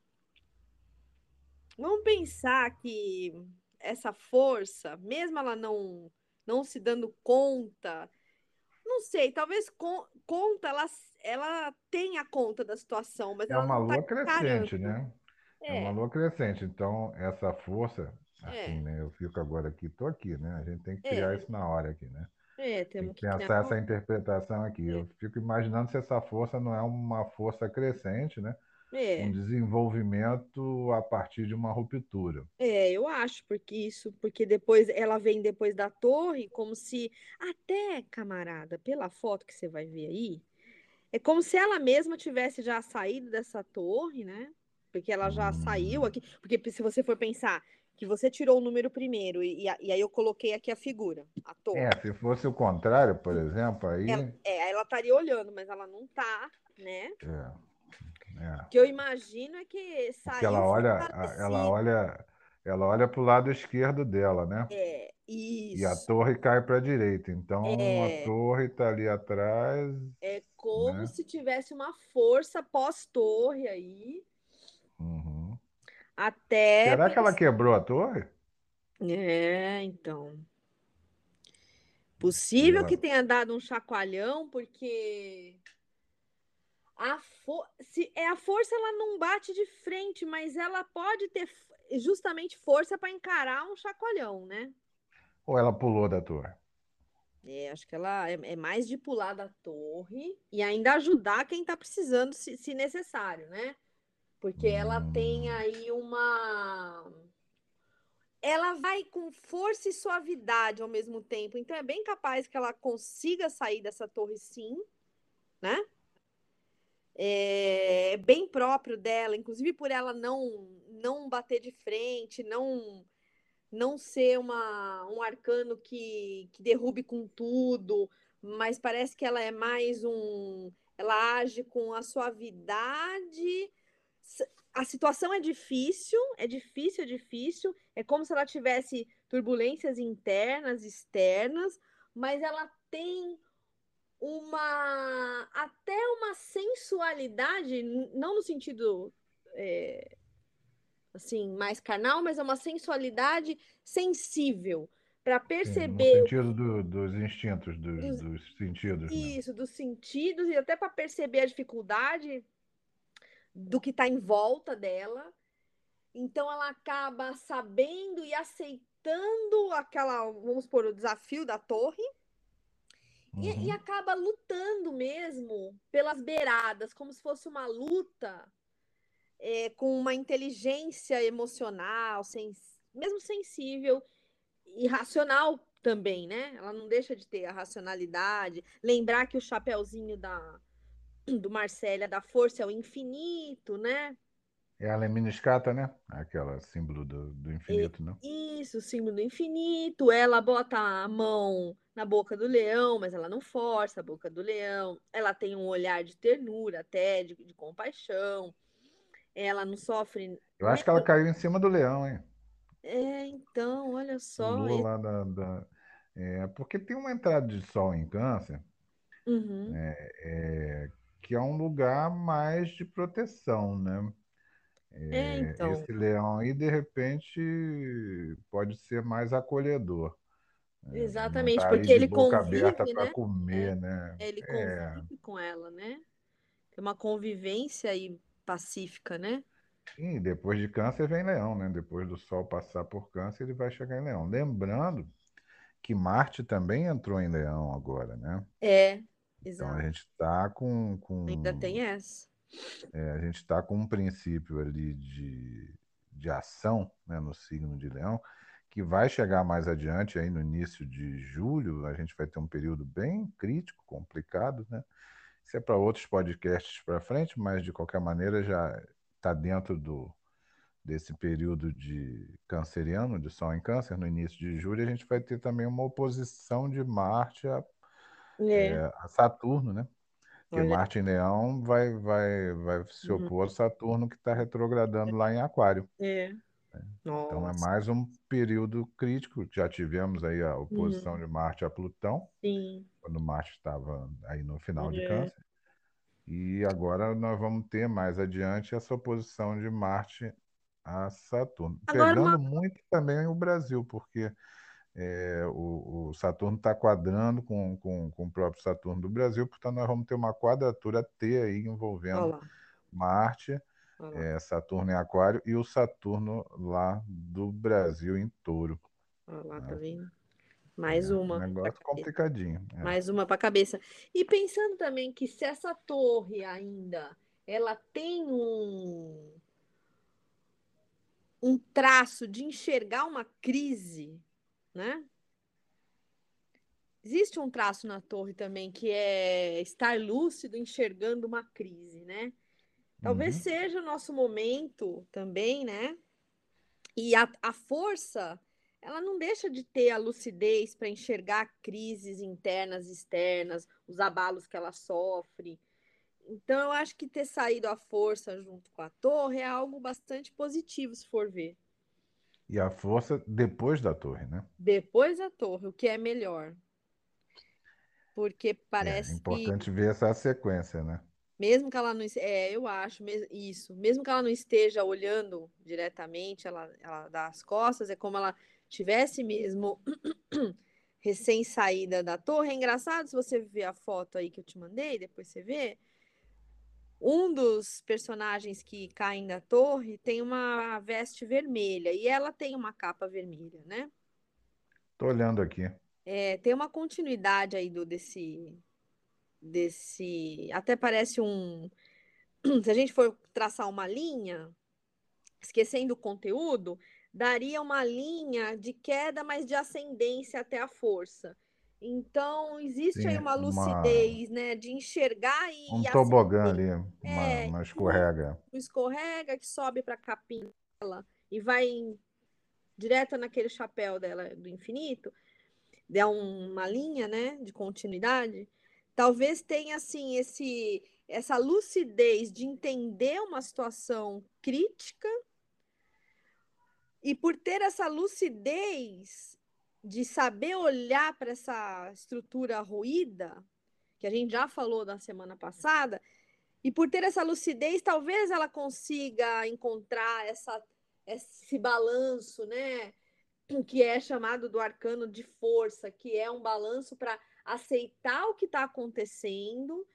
Speaker 2: vamos pensar que essa força, mesmo ela não não se dando conta, não sei, talvez con conta ela ela tenha conta da situação, mas
Speaker 1: é
Speaker 2: ela
Speaker 1: uma
Speaker 2: não tá
Speaker 1: lua crescente, né? É. é. uma lua crescente, então essa força, é. assim, é. né? Eu fico agora aqui, tô aqui, né? A gente tem que criar é. isso na hora aqui, né?
Speaker 2: É, temos
Speaker 1: que pensar essa interpretação aqui. É. Eu fico imaginando se essa força não é uma força crescente, né? É. Um desenvolvimento a partir de uma ruptura.
Speaker 2: É, eu acho, porque isso, porque depois ela vem depois da torre, como se até, camarada, pela foto que você vai ver aí, é como se ela mesma tivesse já saído dessa torre, né? Porque ela já hum. saiu aqui. Porque se você for pensar, que você tirou o número primeiro e, e, aí eu coloquei aqui a figura, a torre.
Speaker 1: É, se fosse o contrário, por exemplo, aí.
Speaker 2: Ela, é, ela estaria olhando, mas ela não tá, né?
Speaker 1: É. é.
Speaker 2: O que eu imagino é que
Speaker 1: saiu. Porque ela olha, ela olha, ela olha para o lado esquerdo dela, né?
Speaker 2: É, isso.
Speaker 1: E a torre cai para a direita. Então é. a torre está ali atrás.
Speaker 2: É como né? se tivesse uma força pós-torre aí.
Speaker 1: Uhum
Speaker 2: até.
Speaker 1: Será que ela quebrou a torre?
Speaker 2: É, então. Possível que tenha dado um chacoalhão, porque a for... se é a força ela não bate de frente, mas ela pode ter justamente força para encarar um chacoalhão, né?
Speaker 1: Ou ela pulou da torre?
Speaker 2: É, acho que ela é, é mais de pular da torre e ainda ajudar quem está precisando, se, se necessário, né? porque ela tem aí uma. Ela vai com força e suavidade ao mesmo tempo, então é bem capaz que ela consiga sair dessa torre, sim, né? É bem próprio dela, inclusive por ela não não bater de frente, não não ser uma, um arcano que, que derrube com tudo, mas parece que ela é mais um. Ela age com a suavidade. A situação é difícil, é difícil, é difícil. É como se ela tivesse turbulências internas, externas, mas ela tem uma até uma sensualidade, não no sentido é, assim mais carnal, mas é uma sensualidade sensível para perceber.
Speaker 1: Sim, no sentido do, dos instintos, dos, dos, dos sentidos.
Speaker 2: Né? Isso, né? dos sentidos, e até para perceber a dificuldade do que está em volta dela. Então ela acaba sabendo e aceitando aquela, vamos supor, o desafio da torre. Uhum. E, e, acaba lutando mesmo pelas beiradas, como se fosse uma luta é, com uma inteligência emocional, sens mesmo sensível e racional também, né? Ela não deixa de ter a racionalidade. Lembrar que o chapéuzinho da, do Marcélia da força é o infinito, né?
Speaker 1: É a né? Aquela símbolo do, do infinito, não?
Speaker 2: Isso, símbolo do infinito. Ela bota a mão na boca do leão, mas ela não força a boca do leão. Ela tem um olhar de ternura, até de, de compaixão. Ela não sofre.
Speaker 1: Eu acho que ela caiu em cima do leão, hein?
Speaker 2: É, então, olha só.
Speaker 1: Lua lá da, da... É, porque tem uma entrada de sol em câncer,
Speaker 2: uhum.
Speaker 1: é, é, que é um lugar mais de proteção, né?
Speaker 2: É, então.
Speaker 1: Esse leão aí, de repente, pode ser mais acolhedor.
Speaker 2: É, Exatamente, tá porque ele boca convive,
Speaker 1: aberta
Speaker 2: né?
Speaker 1: para comer, né?
Speaker 2: Ele convive com ela, né? Tem uma convivência aí pacífica, né?
Speaker 1: Sim, depois de câncer vem leão, né? Depois do Sol passar por câncer, ele vai chegar em leão. Lembrando que Marte também entrou em leão agora, né?
Speaker 2: É,
Speaker 1: exato. Então a gente está com, com.
Speaker 2: Ainda tem essa.
Speaker 1: É, a gente está com um princípio ali de, de ação né, no signo de leão, que vai chegar mais adiante, aí no início de julho, a gente vai ter um período bem crítico, complicado, né? Isso é para outros podcasts para frente, mas de qualquer maneira já está dentro do, desse período de canceriano, de Sol em Câncer, no início de julho, a gente vai ter também uma oposição de Marte a, é. É, a Saturno, né? Porque Olha. Marte em Leão vai, vai, vai se uhum. opor a Saturno, que está retrogradando lá em Aquário.
Speaker 2: É.
Speaker 1: Então é mais um período crítico. Já tivemos aí a oposição uhum. de Marte a Plutão,
Speaker 2: Sim.
Speaker 1: quando Marte estava aí no final de Câncer. E agora nós vamos ter mais adiante essa oposição de Marte a Saturno. Agora, Pegando uma... muito também o Brasil, porque é, o, o, Saturno está quadrando com, com, com, o próprio Saturno do Brasil, portanto nós vamos ter uma quadratura T aí envolvendo Olá. Marte, é, Saturno em Aquário e o Saturno lá do Brasil em Touro.
Speaker 2: Olha lá, tá vendo? Mais é, uma. Um
Speaker 1: negócio complicadinho.
Speaker 2: É. Mais uma para a cabeça. E pensando também que se essa torre ainda ela tem um um traço de enxergar uma crise, né? Existe um traço na torre também que é estar lúcido enxergando uma crise, né? Talvez uhum. seja o nosso momento também, né? E a, a força ela não deixa de ter a lucidez para enxergar crises internas e externas, os abalos que ela sofre. Então, eu acho que ter saído a força junto com a torre é algo bastante positivo, se for ver.
Speaker 1: E a força depois da torre, né?
Speaker 2: Depois da torre, o que é melhor. Porque parece.
Speaker 1: É importante que... ver essa sequência, né?
Speaker 2: Mesmo que ela não. É, eu acho isso. Mesmo que ela não esteja olhando diretamente, ela, ela dá as costas, é como ela tivesse mesmo recém-saída da torre. É engraçado se você ver a foto aí que eu te mandei, depois você vê. Um dos personagens que caem da torre tem uma veste vermelha e ela tem uma capa vermelha, né?
Speaker 1: Tô olhando aqui.
Speaker 2: É, tem uma continuidade aí do desse desse, até parece um se a gente for traçar uma linha, esquecendo o conteúdo, daria uma linha de queda, mas de ascendência até a força. Então, existe Sim, aí uma lucidez, uma... né, de enxergar e.
Speaker 1: Um tobogã ali, uma, é, uma escorrega.
Speaker 2: Um escorrega que sobe para a capinha dela e vai direto naquele chapéu dela do infinito. der uma linha, né, de continuidade, talvez tenha assim esse essa lucidez de entender uma situação crítica e por ter essa lucidez de saber olhar para essa estrutura ruída, que a gente já falou na semana passada, e por ter essa lucidez, talvez ela consiga encontrar essa, esse balanço, né? Que é chamado do arcano de força, que é um balanço para aceitar o que está acontecendo,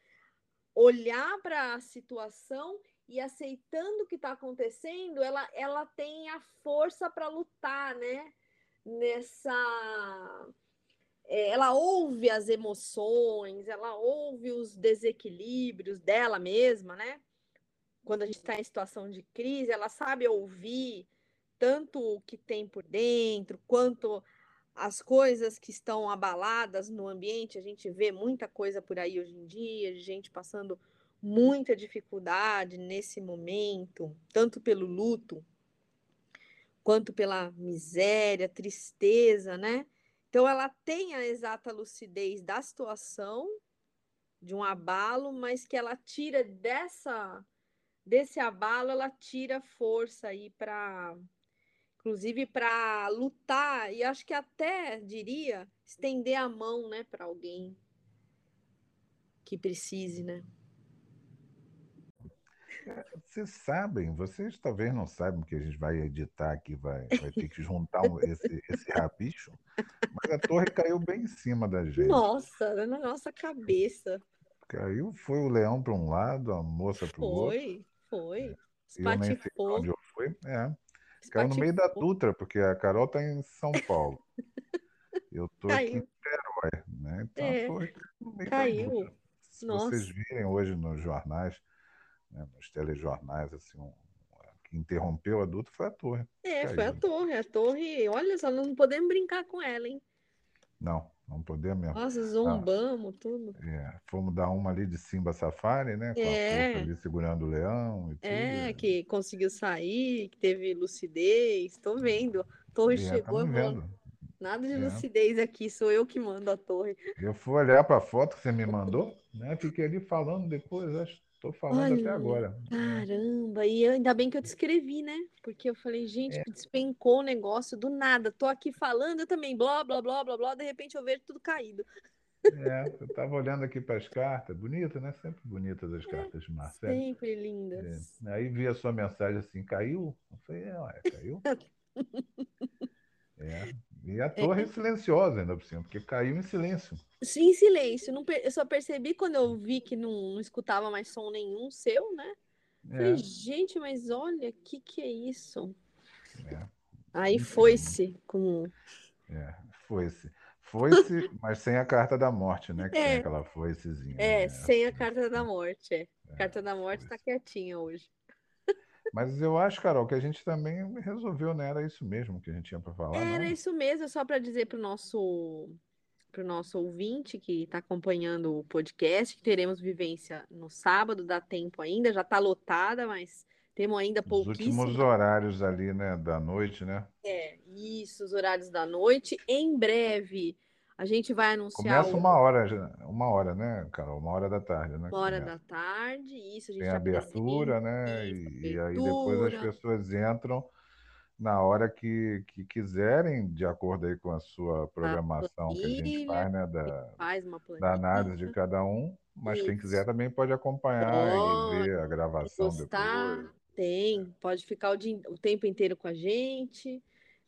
Speaker 2: olhar para a situação e aceitando o que está acontecendo, ela, ela tem a força para lutar, né? Nessa é, ela ouve as emoções, ela ouve os desequilíbrios dela mesma, né? Quando a gente está em situação de crise, ela sabe ouvir tanto o que tem por dentro, quanto as coisas que estão abaladas no ambiente. A gente vê muita coisa por aí hoje em dia, gente passando muita dificuldade nesse momento, tanto pelo luto, quanto pela miséria, tristeza, né? Então, ela tem a exata lucidez da situação, de um abalo, mas que ela tira dessa desse abalo, ela tira força aí para inclusive para lutar e acho que até diria estender a mão, né, para alguém que precise, né?
Speaker 1: Vocês sabem, vocês talvez não saibam que a gente vai editar aqui, vai, vai ter que juntar esse, esse rabicho, mas a torre caiu bem em cima da gente.
Speaker 2: Nossa, na nossa cabeça.
Speaker 1: Caiu, foi o leão para um lado, a moça para o outro.
Speaker 2: Foi, foi.
Speaker 1: Eu nem sei onde eu fui. É. Caiu no meio da Dutra, porque a Carol está em São Paulo. Eu estou aqui em Niterói, né? Então
Speaker 2: é.
Speaker 1: a torre no meio
Speaker 2: caiu.
Speaker 1: da Dutra. Se
Speaker 2: Nossa.
Speaker 1: vocês virem hoje nos jornais, né, nos telejornais, assim, um, que interrompeu a Dutra foi a torre.
Speaker 2: É, foi a torre. A torre, olha só, não podemos brincar com ela, hein?
Speaker 1: Não, não podemos mesmo.
Speaker 2: Nossa, zombamos, tudo.
Speaker 1: É, fomos dar uma ali de Simba Safari, né? Com
Speaker 2: É.
Speaker 1: a ali segurando o leão e tudo.
Speaker 2: É, que conseguiu sair, que teve lucidez. Tô vendo. A torre
Speaker 1: É,
Speaker 2: chegou e falou:
Speaker 1: vendo.
Speaker 2: nada de
Speaker 1: É.
Speaker 2: lucidez aqui, sou eu que mando a torre.
Speaker 1: Eu fui olhar para a foto que você me mandou, né? Fiquei ali falando depois, acho estou falando até
Speaker 2: Olha,
Speaker 1: agora. né?
Speaker 2: Caramba, e ainda bem que eu descrevi, né? Porque eu falei, gente,
Speaker 1: É.
Speaker 2: despencou o negócio do nada. Tô aqui falando, eu também, blá, blá, blá, blá, blá, de repente eu vejo tudo caído.
Speaker 1: É, eu estava olhando aqui para as cartas, bonita, né? Sempre bonitas as cartas de Marcelo.
Speaker 2: Sempre lindas.
Speaker 1: É. Aí vi a sua mensagem assim, caiu? Eu falei, é, ué, caiu. É. E a torre silenciosa ainda por cima, porque caiu em silêncio.
Speaker 2: Sim, em silêncio. Não Eu só percebi quando eu vi que não, não escutava mais som nenhum seu, né? Falei,
Speaker 1: É,
Speaker 2: gente, mas olha, o que que é isso?
Speaker 1: é,
Speaker 2: Aí foi-se com.
Speaker 1: é. Foi-se. Foi-se, mas sem a carta da morte, né? Que tem
Speaker 2: É.
Speaker 1: aquela foicezinha.
Speaker 2: É,
Speaker 1: né?
Speaker 2: sem a carta da morte. É. A carta da morte tá quietinha hoje.
Speaker 1: Mas eu acho, Carol, que a gente também resolveu, né? Era isso mesmo que a gente tinha para falar,
Speaker 2: Era
Speaker 1: não?
Speaker 2: isso mesmo, só para dizer para o nosso, pro nosso ouvinte que está acompanhando o podcast, que teremos vivência no sábado, dá tempo ainda, já está lotada, mas temos ainda
Speaker 1: Os
Speaker 2: pouquíssimo.
Speaker 1: últimos horários ali, né? Da noite, né?
Speaker 2: É, isso, os horários da noite. Em breve, a gente vai anunciar
Speaker 1: Começa uma hora, uma hora, né, Carol? Uma hora da tarde, né?
Speaker 2: uma hora
Speaker 1: Começa.
Speaker 2: da tarde, isso, a gente
Speaker 1: Tem
Speaker 2: já
Speaker 1: abertura, né?
Speaker 2: Isso,
Speaker 1: E, e aí depois as
Speaker 2: abertura.
Speaker 1: pessoas entram na hora que, que quiserem, de acordo aí com a sua programação que a gente
Speaker 2: planilha,
Speaker 1: faz, né? Da,
Speaker 2: faz uma
Speaker 1: da
Speaker 2: planilha.
Speaker 1: análise de cada um. Mas quem
Speaker 2: Isso.
Speaker 1: quiser também pode acompanhar
Speaker 2: Pode,
Speaker 1: e ver a gravação
Speaker 2: gostar,
Speaker 1: depois.
Speaker 2: tem, pode ficar o, dia- o tempo inteiro com a gente.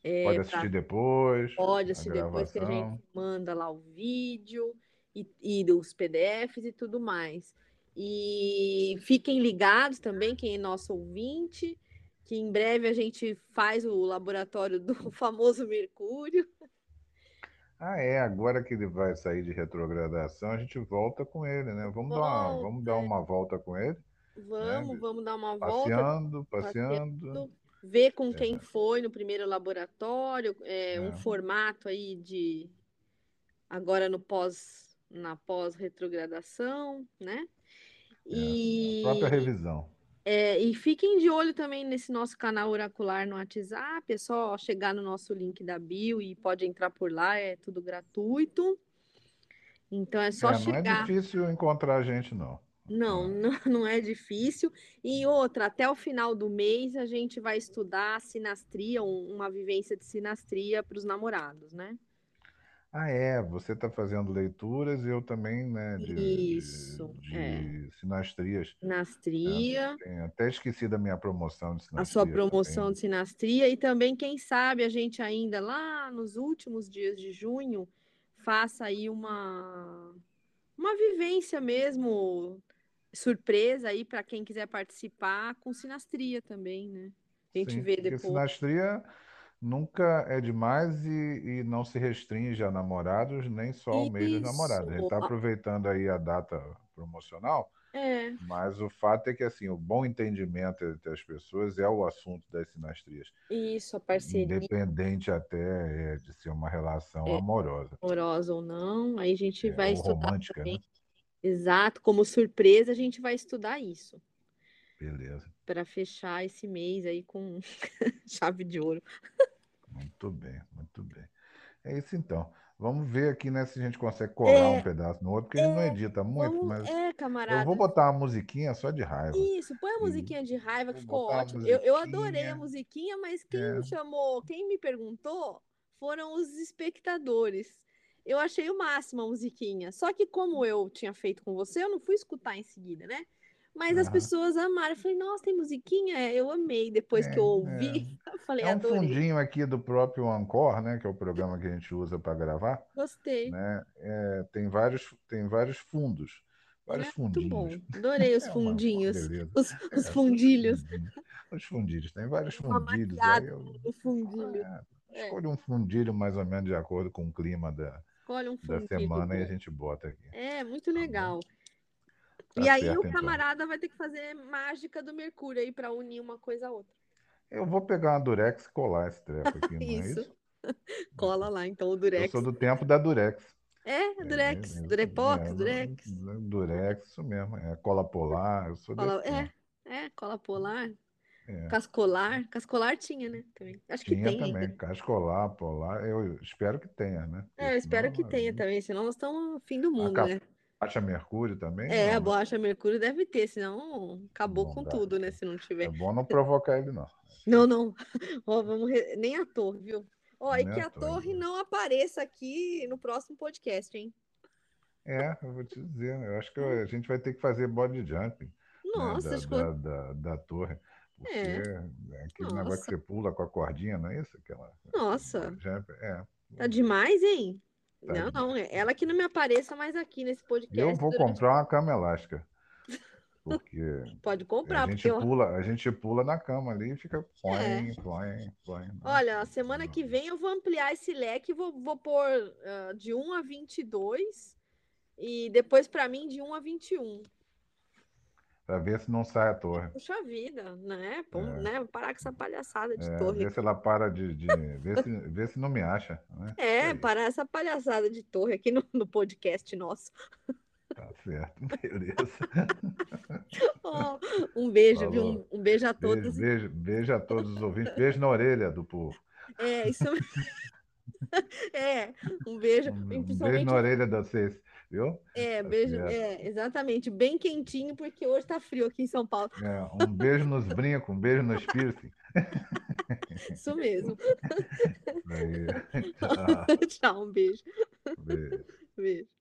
Speaker 2: É,
Speaker 1: Pode
Speaker 2: pra-
Speaker 1: assistir depois
Speaker 2: pode assistir depois que a gente manda lá o vídeo e, e os PDFs e tudo mais. E fiquem ligados também, quem é nosso ouvinte, que em breve a gente faz o laboratório do famoso Mercúrio.
Speaker 1: Ah, é, agora que ele vai sair de retrogradação, a gente volta com ele, né? Vamos dar uma,
Speaker 2: Volta,
Speaker 1: vamos dar uma volta com ele,
Speaker 2: Vamos, vamos dar uma volta.
Speaker 1: passeando, passeando.
Speaker 2: Ver com quem foi no primeiro laboratório, é, um
Speaker 1: É.
Speaker 2: formato aí de agora no pós na pós-retrogradação, né?
Speaker 1: É,
Speaker 2: E
Speaker 1: a própria revisão.
Speaker 2: É, e fiquem de olho também nesse nosso canal oracular no WhatsApp. É só chegar no nosso link da bio e pode entrar por lá, é tudo gratuito. Então é só
Speaker 1: É, não é
Speaker 2: chegar.
Speaker 1: difícil encontrar a gente, não.
Speaker 2: Não, não, não é difícil. E outra, até o final do mês a gente vai estudar sinastria, um- uma vivência de sinastria para os namorados, né?
Speaker 1: Ah, é, você está fazendo leituras e eu também, né, de, de,
Speaker 2: Isso, é.
Speaker 1: de sinastrias.
Speaker 2: Sinastria,
Speaker 1: Tenho até esqueci da minha promoção de
Speaker 2: a sua
Speaker 1: sinastria
Speaker 2: promoção
Speaker 1: também.
Speaker 2: de sinastria e também, quem sabe, a gente ainda lá nos últimos dias de junho faça aí uma, uma vivência mesmo, surpresa aí para quem quiser participar com sinastria também, né? A gente
Speaker 1: Sim,
Speaker 2: vê depois.
Speaker 1: sinastria nunca é demais e, e não se restringe a namorados, nem só ao mês dos namorados. A gente está aproveitando aí a data promocional,
Speaker 2: É,
Speaker 1: mas o fato é que assim, o bom entendimento entre as pessoas é o assunto das sinastrias,
Speaker 2: isso, a parceria
Speaker 1: independente até é, de ser uma relação
Speaker 2: É.
Speaker 1: amorosa,
Speaker 2: amorosa ou não, aí a gente
Speaker 1: é,
Speaker 2: vai estudar
Speaker 1: romântica, né?
Speaker 2: Exato, como surpresa, a gente vai estudar isso
Speaker 1: Beleza,
Speaker 2: para fechar esse mês aí com chave de ouro.
Speaker 1: muito bem, muito bem. É isso então. Vamos ver aqui, né, se a gente consegue colar um
Speaker 2: É,
Speaker 1: pedaço no outro, porque ele não edita muito,
Speaker 2: Vamos,
Speaker 1: mas
Speaker 2: é,
Speaker 1: eu
Speaker 2: camarada.
Speaker 1: vou botar uma musiquinha só de raiva.
Speaker 2: Isso, põe a
Speaker 1: E
Speaker 2: musiquinha de raiva que ficou ótimo. Eu, eu adorei a
Speaker 1: musiquinha.
Speaker 2: musiquinha, mas quem
Speaker 1: É.
Speaker 2: me chamou, quem me perguntou foram os espectadores. Eu achei o máximo a musiquinha. Só que como eu tinha feito com você, eu não fui escutar em seguida, né? Mas as pessoas amaram. Eu falei, nossa, tem musiquinha? É, Eu amei. Depois que eu
Speaker 1: É,
Speaker 2: ouvi, eu falei,
Speaker 1: É um
Speaker 2: adorei.
Speaker 1: fundinho aqui do próprio Anchor, né, que é o programa que a gente usa para gravar,
Speaker 2: Gostei.
Speaker 1: né? É, tem vários, tem vários fundos, vários
Speaker 2: É muito bom.
Speaker 1: fundinhos.
Speaker 2: Adorei os
Speaker 1: É uma, uma
Speaker 2: fundinhos,
Speaker 1: beleza.
Speaker 2: os,
Speaker 1: É,
Speaker 2: os fundilhos.
Speaker 1: fundinhos. Os fundilhos, tem vários
Speaker 2: Uma
Speaker 1: fundilhos. Aí eu
Speaker 2: fundilho.
Speaker 1: é,
Speaker 2: É,
Speaker 1: um fundilho mais ou menos de acordo com o clima da,
Speaker 2: escolhe um
Speaker 1: da
Speaker 2: fundilho
Speaker 1: semana e a gente bota aqui.
Speaker 2: É, muito
Speaker 1: Tá
Speaker 2: legal.
Speaker 1: Tá
Speaker 2: E aí
Speaker 1: certo,
Speaker 2: o
Speaker 1: então.
Speaker 2: camarada vai ter que fazer mágica do Mercúrio aí para unir uma coisa a outra.
Speaker 1: Eu vou pegar uma Durex e colar esse treco aqui, não é
Speaker 2: Isso.
Speaker 1: isso?
Speaker 2: Cola lá, então, o
Speaker 1: Eu
Speaker 2: Durex.
Speaker 1: sou do tempo da Durex.
Speaker 2: É, Durex.
Speaker 1: É, é,
Speaker 2: Durepox,
Speaker 1: é,
Speaker 2: Durex.
Speaker 1: Durex, isso mesmo. É cola polar, eu sou
Speaker 2: Cola,
Speaker 1: desse
Speaker 2: é, é, cola polar.
Speaker 1: É.
Speaker 2: Cascolar. Cascolar tinha, né? Também. Acho que
Speaker 1: Tinha
Speaker 2: tem
Speaker 1: também,
Speaker 2: ainda.
Speaker 1: cascolar, polar, eu espero que tenha, né?
Speaker 2: É, eu espero que
Speaker 1: senão,
Speaker 2: tenha também, senão nós estamos no fim do
Speaker 1: A
Speaker 2: mundo, né?
Speaker 1: caixa mercúrio também,
Speaker 2: É, a
Speaker 1: não, né?
Speaker 2: borracha Mercúrio deve ter, senão acabou com
Speaker 1: dá.
Speaker 2: tudo, né? Se não
Speaker 1: É
Speaker 2: tiver.
Speaker 1: bom não provocar ele, não.
Speaker 2: Não, não. Ó, vamos re- Nem a torre, viu? Ó, e
Speaker 1: Nem
Speaker 2: que
Speaker 1: a
Speaker 2: a
Speaker 1: torre, né?
Speaker 2: não apareça aqui no próximo podcast, hein?
Speaker 1: É, eu vou te dizer, eu acho que a gente vai ter que fazer body jumping, né?
Speaker 2: Nossa,
Speaker 1: Da,
Speaker 2: que eu-
Speaker 1: da, da, da torre. Porque
Speaker 2: É.
Speaker 1: é aquele negócio que
Speaker 2: Nossa.
Speaker 1: você pula com a cordinha, não é isso? Aquela,
Speaker 2: Nossa.
Speaker 1: body jump, é.
Speaker 2: Tá demais, hein?
Speaker 1: Tá
Speaker 2: não, não,
Speaker 1: demais.
Speaker 2: é ela que não me apareça mais aqui nesse podcast.
Speaker 1: Eu vou
Speaker 2: durante-
Speaker 1: comprar uma cama elástica. Porque
Speaker 2: Pode
Speaker 1: a
Speaker 2: comprar,
Speaker 1: gente
Speaker 2: porque
Speaker 1: pula, a gente pula na cama ali e fica
Speaker 2: É.
Speaker 1: põe, põe, põe. né?
Speaker 2: Olha, a semana que vem eu vou ampliar esse leque, vou, vou pôr ah, de 1 a 22 e depois pra mim de 1 a 21.
Speaker 1: Para ver se não sai a torre.
Speaker 2: Puxa vida, né? Pô,
Speaker 1: É.
Speaker 2: né? Parar com essa palhaçada de
Speaker 1: É,
Speaker 2: torre.
Speaker 1: ver se ela para de. de ver, se, ver se não me acha. Né?
Speaker 2: É, parar essa palhaçada de torre aqui no, no podcast nosso.
Speaker 1: Tá certo, beleza.
Speaker 2: Ó, um beijo, viu? Um, um beijo a
Speaker 1: Beijo,
Speaker 2: todos.
Speaker 1: beijo, beijo a todos os ouvintes. Beijo na orelha do povo.
Speaker 2: É, isso É, um beijo.
Speaker 1: Um, um beijo na orelha de vocês, viu?
Speaker 2: É,
Speaker 1: Tá
Speaker 2: beijo, é, exatamente, bem quentinho, porque hoje tá frio aqui em São Paulo.
Speaker 1: É, um beijo nos brincos, um beijo nos piercing.
Speaker 2: Isso mesmo.
Speaker 1: Aí, tchau,
Speaker 2: Tchau, um beijo.
Speaker 1: beijo.
Speaker 2: Beijo.